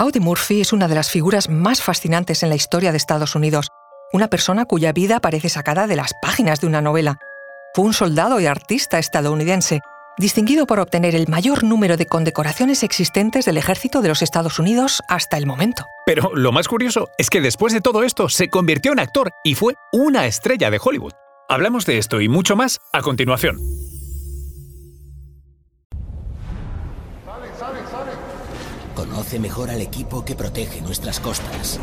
Audie Murphy es una de las figuras más fascinantes en la historia de Estados Unidos, una persona cuya vida parece sacada de las páginas de una novela. Fue un soldado y artista estadounidense, distinguido por obtener el mayor número de condecoraciones existentes del ejército de los Estados Unidos hasta el momento. Pero lo más curioso es que después de todo esto se convirtió en actor y fue una estrella de Hollywood. Hablamos de esto y mucho más a continuación. Conoce mejor al equipo que protege nuestras costas.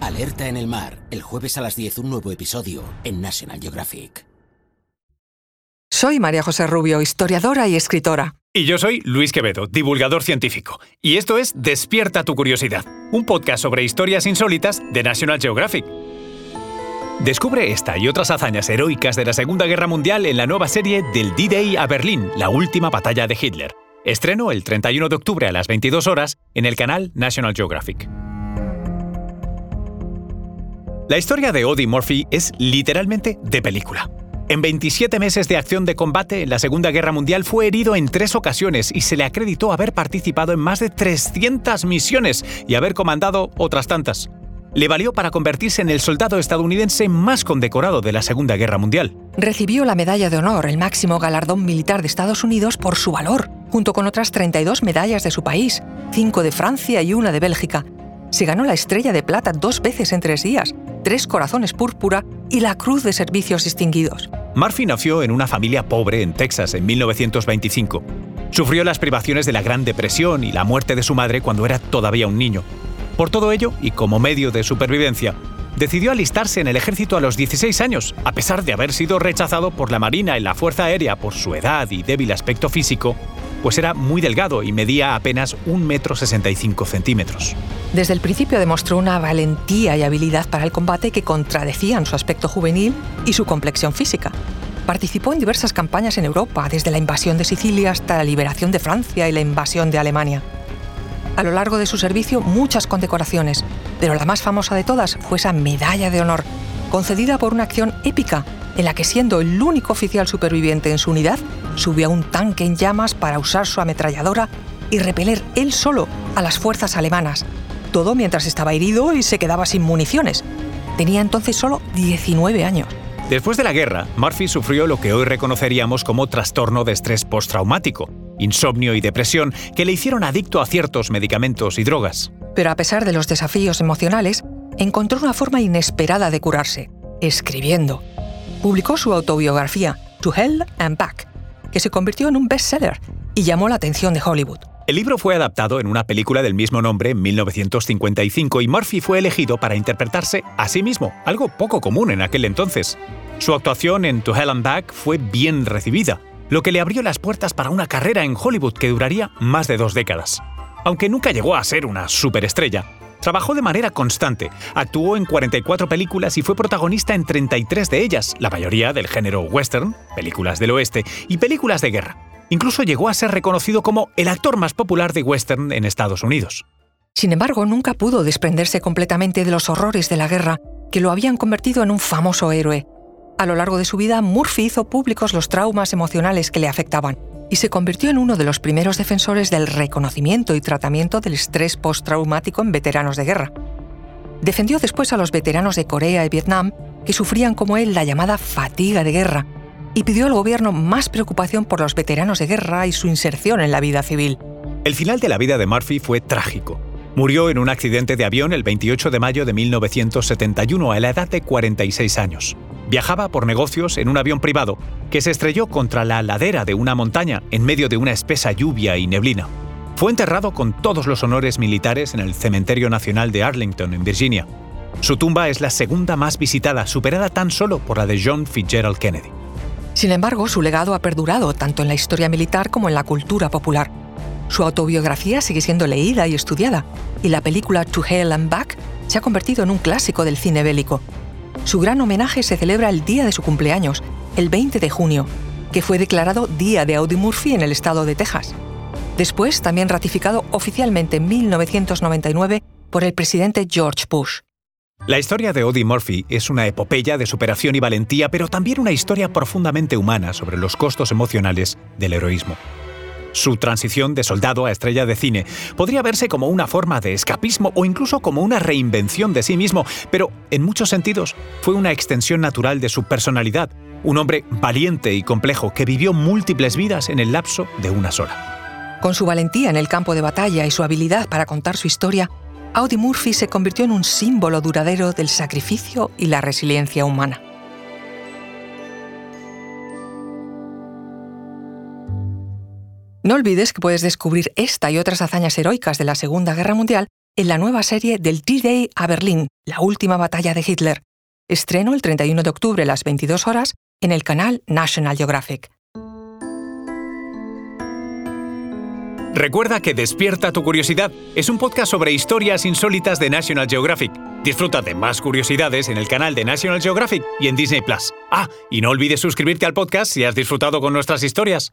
Alerta en el mar, el jueves a las 10 un nuevo episodio en National Geographic. Soy María José Rubio, historiadora y escritora. Y yo soy Luis Quevedo, divulgador científico. Y esto es Despierta tu curiosidad, un podcast sobre historias insólitas de National Geographic. Descubre esta y otras hazañas heroicas de la Segunda Guerra Mundial en la nueva serie del D-Day a Berlín, la última batalla de Hitler. Estreno el 31 de octubre a las 22 horas en el canal National Geographic. La historia de Odie Murphy es literalmente de película. En 27 meses de acción de combate en la Segunda Guerra Mundial fue herido en tres ocasiones y se le acreditó haber participado en más de 300 misiones y haber comandado otras tantas. Le valió para convertirse en el soldado estadounidense más condecorado de la Segunda Guerra Mundial. Recibió la Medalla de Honor, el máximo galardón militar de Estados Unidos, por su valor, junto con otras 32 medallas de su país, cinco de Francia y una de Bélgica. Se ganó la Estrella de Plata dos veces en tres días, tres corazones púrpura y la Cruz de Servicios Distinguidos. Murphy nació en una familia pobre en Texas en 1925. Sufrió las privaciones de la Gran Depresión y la muerte de su madre cuando era todavía un niño. Por todo ello, y como medio de supervivencia, decidió alistarse en el ejército a los 16 años, a pesar de haber sido rechazado por la Marina y la Fuerza Aérea por su edad y débil aspecto físico, pues era muy delgado y medía apenas 1,65 m. Desde el principio demostró una valentía y habilidad para el combate que contradecían su aspecto juvenil y su complexión física. Participó en diversas campañas en Europa, desde la invasión de Sicilia hasta la liberación de Francia y la invasión de Alemania a lo largo de su servicio muchas condecoraciones, pero la más famosa de todas fue esa medalla de honor, concedida por una acción épica en la que siendo el único oficial superviviente en su unidad, subió a un tanque en llamas para usar su ametralladora y repeler él solo a las fuerzas alemanas, todo mientras estaba herido y se quedaba sin municiones. Tenía entonces solo 19 años. Después de la guerra, Murphy sufrió lo que hoy reconoceríamos como trastorno de estrés postraumático, insomnio y depresión que le hicieron adicto a ciertos medicamentos y drogas. Pero a pesar de los desafíos emocionales, encontró una forma inesperada de curarse, escribiendo. Publicó su autobiografía, To Hell and Back, que se convirtió en un bestseller y llamó la atención de Hollywood. El libro fue adaptado en una película del mismo nombre en 1955 y Murphy fue elegido para interpretarse a sí mismo, algo poco común en aquel entonces. Su actuación en To Hell and Back fue bien recibida, lo que le abrió las puertas para una carrera en Hollywood que duraría más de dos décadas. Aunque nunca llegó a ser una superestrella, trabajó de manera constante, actuó en 44 películas y fue protagonista en 33 de ellas, la mayoría del género western, películas del oeste y películas de guerra. Incluso llegó a ser reconocido como el actor más popular de western en Estados Unidos. Sin embargo, nunca pudo desprenderse completamente de los horrores de la guerra que lo habían convertido en un famoso héroe a lo largo de su vida, Murphy hizo públicos los traumas emocionales que le afectaban y se convirtió en uno de los primeros defensores del reconocimiento y tratamiento del estrés postraumático en veteranos de guerra. Defendió después a los veteranos de Corea y Vietnam que sufrían como él la llamada fatiga de guerra y pidió al gobierno más preocupación por los veteranos de guerra y su inserción en la vida civil. El final de la vida de Murphy fue trágico. Murió en un accidente de avión el 28 de mayo de 1971 a la edad de 46 años. Viajaba por negocios en un avión privado que se estrelló contra la ladera de una montaña en medio de una espesa lluvia y neblina. Fue enterrado con todos los honores militares en el Cementerio Nacional de Arlington, en Virginia. Su tumba es la segunda más visitada, superada tan solo por la de John Fitzgerald Kennedy. Sin embargo, su legado ha perdurado tanto en la historia militar como en la cultura popular. Su autobiografía sigue siendo leída y estudiada, y la película To Hell and Back se ha convertido en un clásico del cine bélico. Su gran homenaje se celebra el día de su cumpleaños, el 20 de junio, que fue declarado Día de Audie Murphy en el estado de Texas. Después, también ratificado oficialmente en 1999 por el presidente George Bush. La historia de Audie Murphy es una epopeya de superación y valentía, pero también una historia profundamente humana sobre los costos emocionales del heroísmo. Su transición de soldado a estrella de cine podría verse como una forma de escapismo o incluso como una reinvención de sí mismo, pero en muchos sentidos fue una extensión natural de su personalidad, un hombre valiente y complejo que vivió múltiples vidas en el lapso de una sola. Con su valentía en el campo de batalla y su habilidad para contar su historia, Audie Murphy se convirtió en un símbolo duradero del sacrificio y la resiliencia humana. No olvides que puedes descubrir esta y otras hazañas heroicas de la Segunda Guerra Mundial en la nueva serie del D-Day a Berlín, la última batalla de Hitler. Estreno el 31 de octubre a las 22 horas en el canal National Geographic. Recuerda que Despierta tu Curiosidad es un podcast sobre historias insólitas de National Geographic. Disfruta de más curiosidades en el canal de National Geographic y en Disney Plus. Ah, y no olvides suscribirte al podcast si has disfrutado con nuestras historias.